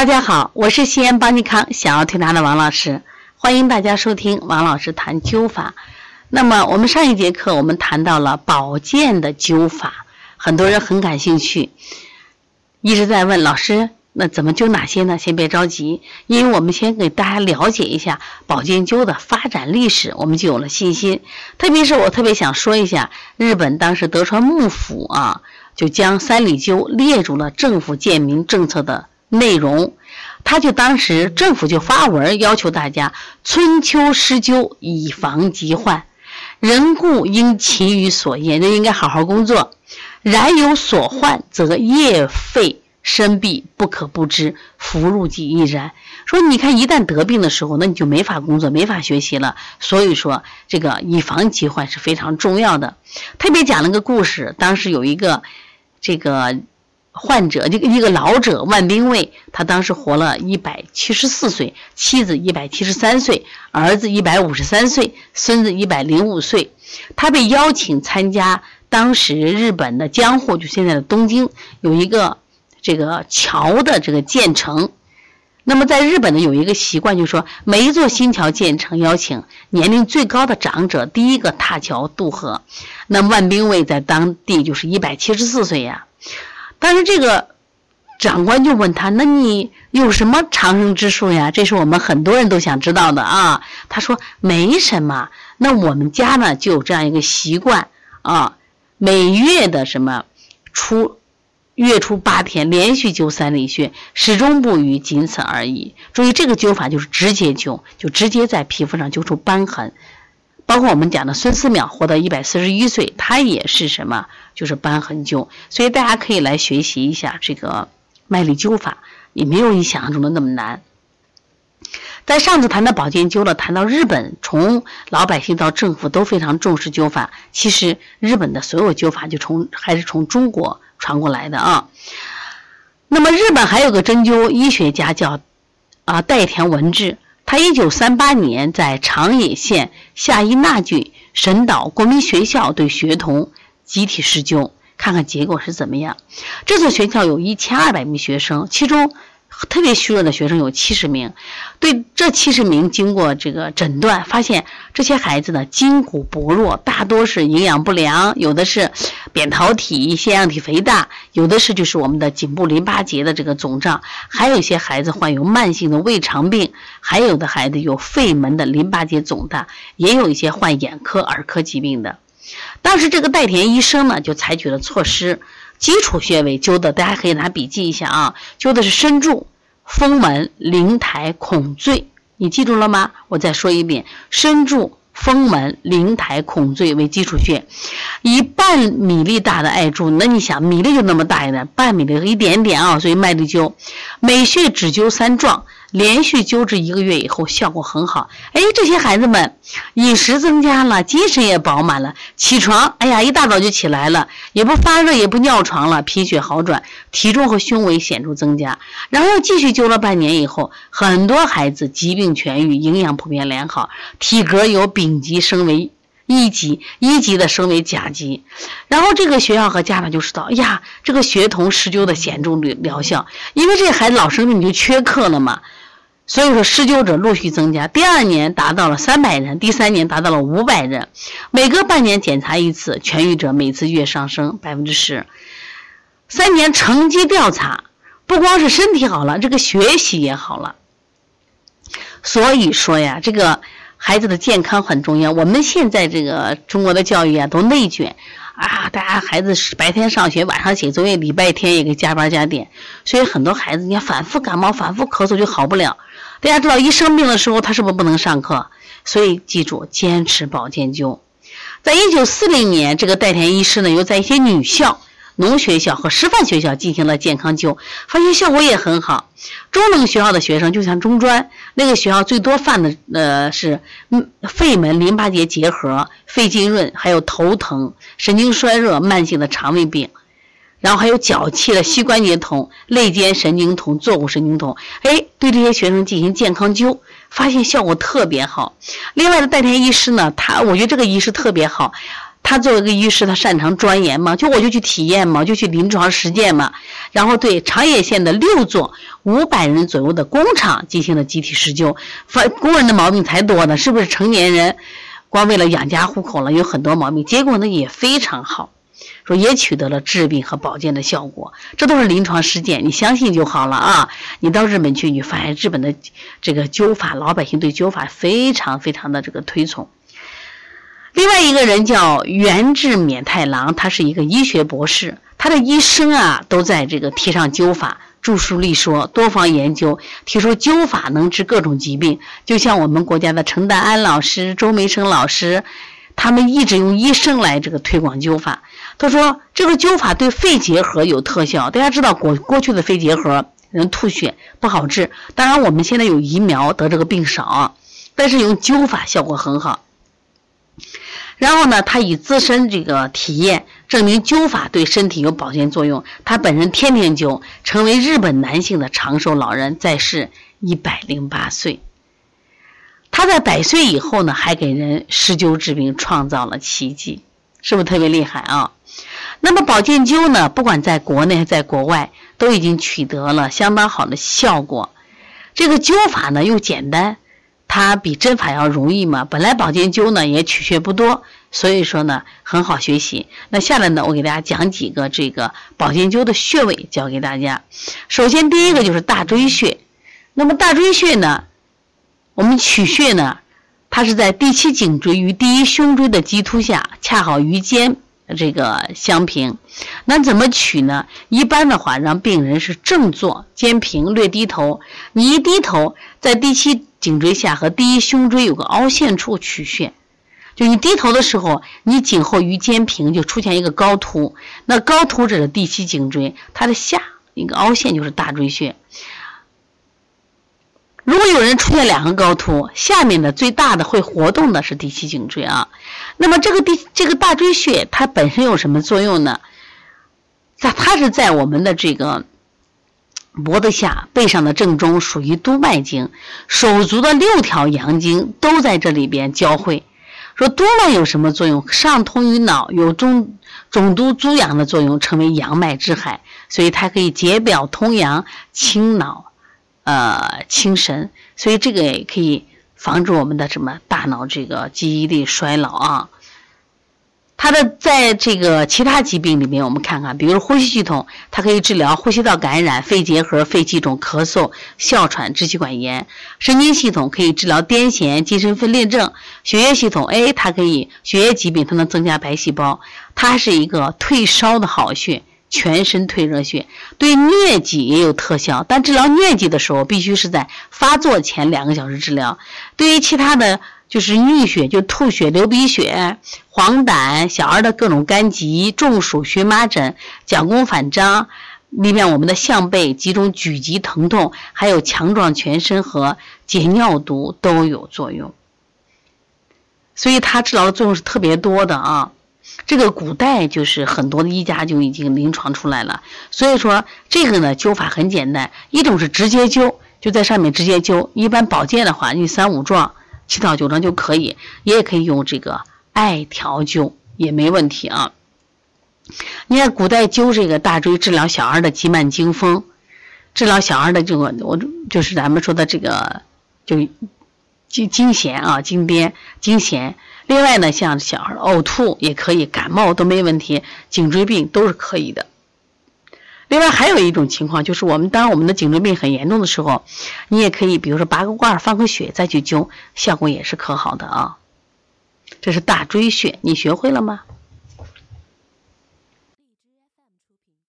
大家好，我是西安邦尼康想要推拿的王老师，欢迎大家收听王老师谈灸法。那么我们上一节课我们谈到了保健的灸法，很多人很感兴趣，一直在问老师，那怎么灸哪些呢？先别着急，因为我们先给大家了解一下保健灸的发展历史，我们就有了信心。特别是我特别想说一下，日本当时德川幕府啊，就将三里灸列入了政府健民政策的。内容，他就当时政府就发文要求大家春秋施灸，以防疾患。人故应勤于所业，人应该好好工作。然有所患，则业废身弊，不可不知。福入己亦然。说你看，一旦得病的时候，那你就没法工作，没法学习了。所以说，这个以防疾患是非常重要的。特别讲了个故事，当时有一个这个。患者这个一个老者万兵卫，他当时活了一百七十四岁，妻子一百七十三岁，儿子一百五十三岁，孙子一百零五岁。他被邀请参加当时日本的江户，就现在的东京，有一个这个桥的这个建成。那么在日本呢，有一个习惯，就是说每一座新桥建成，邀请年龄最高的长者第一个踏桥渡河。那万兵卫在当地就是一百七十四岁呀。但是这个长官就问他：“那你有什么长生之术呀？”这是我们很多人都想知道的啊。他说：“没什么。那我们家呢就有这样一个习惯啊，每月的什么初月初八天连续灸三里穴，始终不渝，仅此而已。注意这个灸法就是直接灸，就直接在皮肤上灸出瘢痕。”包括我们讲的孙思邈活到一百四十一岁，他也是什么？就是瘢痕灸。所以大家可以来学习一下这个麦粒灸法，也没有你想象中的那么难。在上次谈到保健灸了，谈到日本，从老百姓到政府都非常重视灸法。其实日本的所有灸法就从还是从中国传过来的啊。那么日本还有个针灸医学家叫啊代田文治。他一九三八年在长野县下伊那郡神岛国民学校对学童集体施救，看看结果是怎么样。这所学校有一千二百名学生，其中。特别虚弱的学生有七十名，对这七十名经过这个诊断，发现这些孩子呢筋骨薄弱，大多是营养不良，有的是扁桃体腺样体肥大，有的是就是我们的颈部淋巴结的这个肿胀，还有一些孩子患有慢性的胃肠病，还有的孩子有肺门的淋巴结肿大，也有一些患眼科、耳科疾病的。当时这个代田医生呢，就采取了措施。基础穴位灸的，大家可以拿笔记一下啊。灸的是身柱、风门、灵台、孔最，你记住了吗？我再说一遍：身柱、风门、灵台、孔最为基础穴，以半米粒大的艾柱，那你想米粒就那么大一点，半米粒一点点啊，所以麦粒灸，每穴只灸三壮。连续灸治一个月以后，效果很好。哎，这些孩子们饮食增加了，精神也饱满了，起床，哎呀，一大早就起来了，也不发热，也不尿床了，贫血好转，体重和胸围显著增加。然后又继续灸了半年以后，很多孩子疾病痊愈，营养普遍良好，体格由丙级升为一级，一级的升为甲级。然后这个学校和家长就知道，哎呀，这个学童施灸的显著疗效，因为这孩子老生病，你就缺课了嘛。所以说，施灸者陆续增加。第二年达到了三百人，第三年达到了五百人。每隔半年检查一次，痊愈者每次月上升百分之十。三年成绩调查，不光是身体好了，这个学习也好了。所以说呀，这个孩子的健康很重要。我们现在这个中国的教育啊，都内卷啊，大家孩子是白天上学，晚上写作业，礼拜天也给加班加点，所以很多孩子你要反复感冒、反复咳嗽就好不了。大家知道，一生病的时候，他是不是不能上课？所以记住，坚持保健灸。在一九四零年，这个代田医师呢，又在一些女校、农学校和师范学校进行了健康灸，发现效果也很好。中等学校的学生，就像中专那个学校，最多犯的呃是肺门淋巴结结核、肺浸润，还有头疼、神经衰弱、慢性的肠胃病。然后还有脚气的膝关节痛、肋间神经痛、坐骨神经痛，哎，对这些学生进行健康灸，发现效果特别好。另外的代田医师呢，他我觉得这个医师特别好，他作为一个医师，他擅长钻研嘛，就我就去体验嘛，就去临床实践嘛，然后对长野县的六座五百人左右的工厂进行了集体施救，发工人的毛病才多呢，是不是成年人光为了养家糊口了，有很多毛病，结果呢也非常好，说也取得了治病和保健的效果，这都是临床实践，你相信就好了啊！你到日本去，你发现日本的这个灸法，老百姓对灸法非常非常的这个推崇。另外一个人叫源治免太郎，他是一个医学博士，他的一生啊都在这个提倡灸法，著书立说，多方研究，提出灸法能治各种疾病。就像我们国家的陈丹安老师、周梅生老师，他们一直用医生来这个推广灸法。他说这个灸法对肺结核有特效。大家知道过过去的肺结核人吐血不好治，当然我们现在有疫苗得这个病少，但是用灸法效果很好。然后呢，他以自身这个体验证明灸法对身体有保健作用。他本人天天灸，成为日本男性的长寿老人，在世一百零八岁。他在百岁以后呢，还给人施灸治病，创造了奇迹，是不是特别厉害啊？那么保健灸呢，不管在国内还在国外，都已经取得了相当好的效果。这个灸法呢，又简单。它比针法要容易嘛，本来保健灸呢也取穴不多，所以说呢很好学习。那下来呢，我给大家讲几个这个保健灸的穴位，教给大家。首先第一个就是大椎穴，那么大椎穴呢，我们取穴呢，它是在第七颈椎与第一胸椎的棘突下，恰好于肩。这个相平，那怎么取呢？一般的话，让病人是正坐，肩平，略低头。你一低头，在第七颈椎下和第一胸椎有个凹陷处取穴。就你低头的时候，你颈后与肩平，就出现一个高凸。那高凸者是第七颈椎，它的下一个凹陷就是大椎穴。如果有人出现两个高凸，下面的最大的会活动的是第七颈椎啊。那么这个第这个大椎穴它本身有什么作用呢？在它是在我们的这个脖子下背上的正中，属于督脉经，手足的六条阳经都在这里边交汇。说督脉有什么作用？上通于脑，有中总督足阳的作用，称为阳脉之海，所以它可以解表通阳、清脑。呃，清神，所以这个也可以防止我们的什么大脑这个记忆力衰老啊。它的在这个其他疾病里面，我们看看，比如呼吸系统，它可以治疗呼吸道感染、肺结核、肺气肿、咳嗽、哮喘、支气管炎；神经系统可以治疗癫痫、精神分裂症；血液系统，哎，它可以血液疾病，它能增加白细胞，它是一个退烧的好穴。全身退热穴对疟疾也有特效，但治疗疟疾的时候必须是在发作前两个小时治疗。对于其他的就是衄血，就吐血、流鼻血、黄疸、小儿的各种肝疾、中暑、荨麻疹、脚弓反张，里面我们的项背几种举急疼痛，还有强壮全身和解尿毒都有作用。所以它治疗的作用是特别多的啊。这个古代就是很多的医家就已经临床出来了，所以说这个呢灸法很简单，一种是直接灸，就在上面直接灸。一般保健的话，你三五壮、七到九壮就可以，也可以用这个艾条灸也没问题啊。你看古代灸这个大椎治疗小儿的急慢惊风，治疗小儿的这个我就是咱们说的这个就惊惊痫啊、惊癫、惊痫。另外呢，像小孩呕吐也可以，感冒都没问题，颈椎病都是可以的。另外还有一种情况，就是我们当我们的颈椎病很严重的时候，你也可以，比如说拔个罐放个血再去灸，效果也是可好的啊。这是大椎穴，你学会了吗？